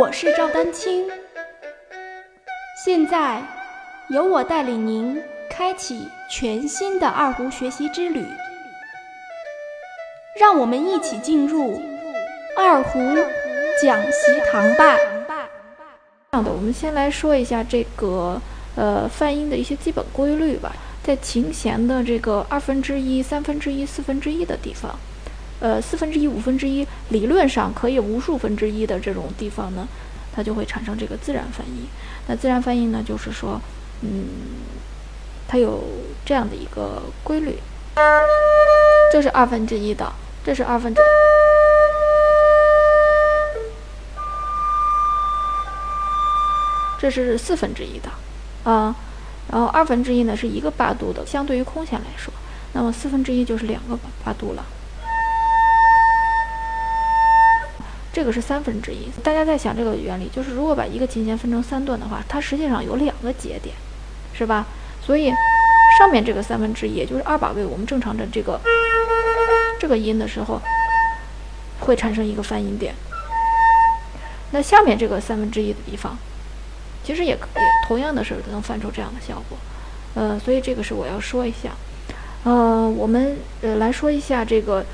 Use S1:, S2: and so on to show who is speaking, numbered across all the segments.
S1: 我是赵丹青，现在由我带领您开启全新的二胡学习之旅，让我们一起进入二胡讲习堂吧。
S2: 这样的，我们先来说一下这个呃泛音的一些基本规律吧。在琴弦的这个二分之一、三分之一、四分之一的地方。呃，四分之一、五分之一，理论上可以无数分之一的这种地方呢，它就会产生这个自然泛音。那自然泛音呢，就是说，嗯，它有这样的一个规律，这是二分之一的，这是二分之，这是四分之一的，啊，然后二分之一呢是一个八度的，相对于空弦来说，那么四分之一就是两个八度了。这个是三分之一，大家在想这个原理，就是如果把一个琴弦分成三段的话，它实际上有两个节点，是吧？所以上面这个三分之一，也就是二把位，我们正常的这个这个音的时候，会产生一个泛音点。那下面这个三分之一的地方，其实也可以同样的是能泛出这样的效果。呃，所以这个是我要说一下。呃，我们呃来说一下这个。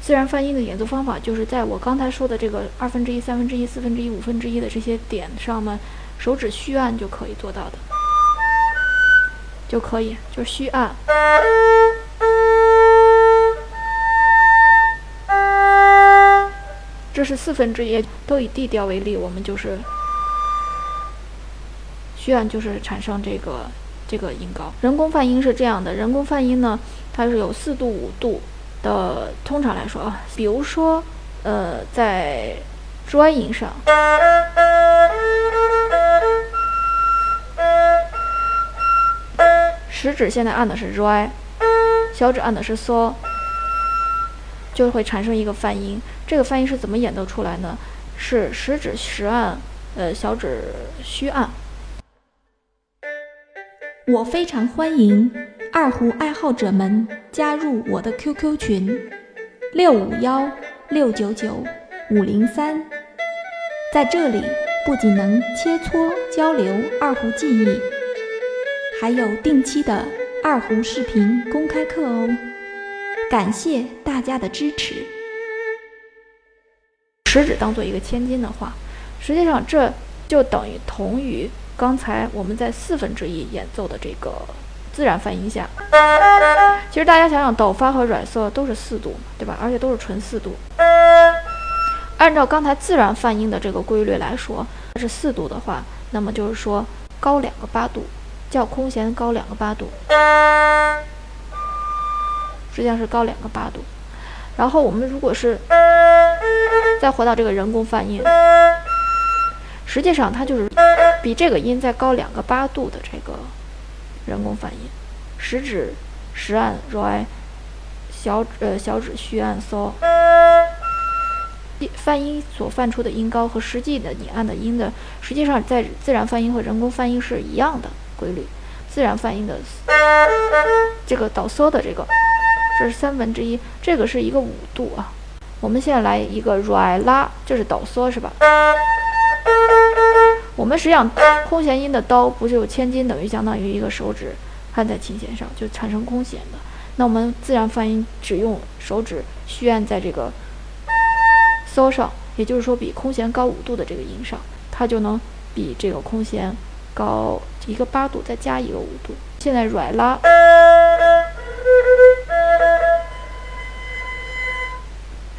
S2: 自然泛音的演奏方法，就是在我刚才说的这个二分之一、三分之一、四分之一、五分之一的这些点上呢，手指虚按就可以做到的，就可以，就是虚按。这是四分之一，都以 D 调为例，我们就是虚按，就是产生这个这个音高。人工泛音是这样的，人工泛音呢，它是有四度、五度。的通常来说啊，比如说，呃，在 dry 音上，食指现在按的是 dry，小指按的是 so，就会产生一个泛音。这个泛音是怎么演奏出来呢？是食指实按，呃，小指虚按。
S1: 我非常欢迎。二胡爱好者们加入我的 QQ 群：六五幺六九九五零三，在这里不仅能切磋交流二胡技艺，还有定期的二胡视频公开课哦。感谢大家的支持。
S2: 食指当做一个千金的话，实际上这就等于同于刚才我们在四分之一演奏的这个。自然泛音下，其实大家想想，抖发和软色都是四度，对吧？而且都是纯四度。按照刚才自然泛音的这个规律来说，是四度的话，那么就是说高两个八度，较空弦高两个八度，实际上是高两个八度。然后我们如果是再回到这个人工泛音，实际上它就是比这个音再高两个八度的这个。人工泛音，食指实按 re，小呃小指虚按 so，泛音所泛出的音高和实际的你按的音的，实际上在自然泛音和人工泛音是一样的规律。自然泛音的这个导 so 的这个，这是三分之一，这个是一个五度啊。我们现在来一个 re 拉，这是导 so 是吧？我们实际上空弦音的刀不就千斤等于相当于一个手指按在琴弦上就产生空弦的。那我们自然泛音只用手指虚按在这个嗦上，也就是说比空弦高五度的这个音上，它就能比这个空弦高一个八度，再加一个五度。现在软拉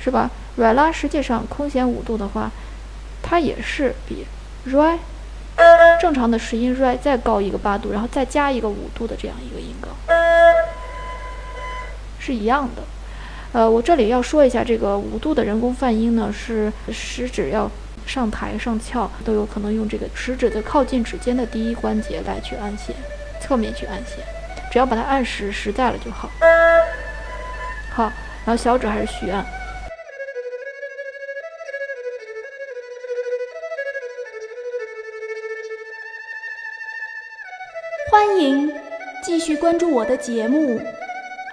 S2: 是吧？软拉实际上空弦五度的话，它也是比。re，正常的十音 re 再高一个八度，然后再加一个五度的这样一个音高，是一样的。呃，我这里要说一下，这个五度的人工泛音呢，是食指要上抬上翘，都有可能用这个食指的靠近指尖的第一关节来去按弦，侧面去按弦，只要把它按实实在了就好。好，然后小指还是虚按。
S1: 欢迎继续关注我的节目《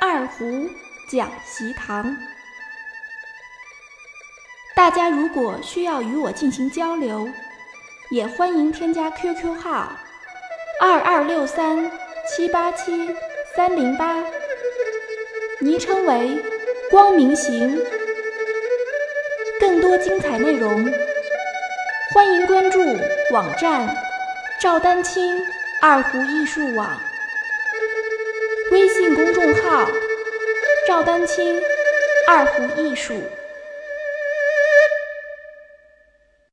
S1: 二胡讲习堂》。大家如果需要与我进行交流，也欢迎添加 QQ 号二二六三七八七三零八，昵称为光明行。更多精彩内容，欢迎关注网站赵丹青二胡艺术网，微信公众号赵丹青二胡艺术。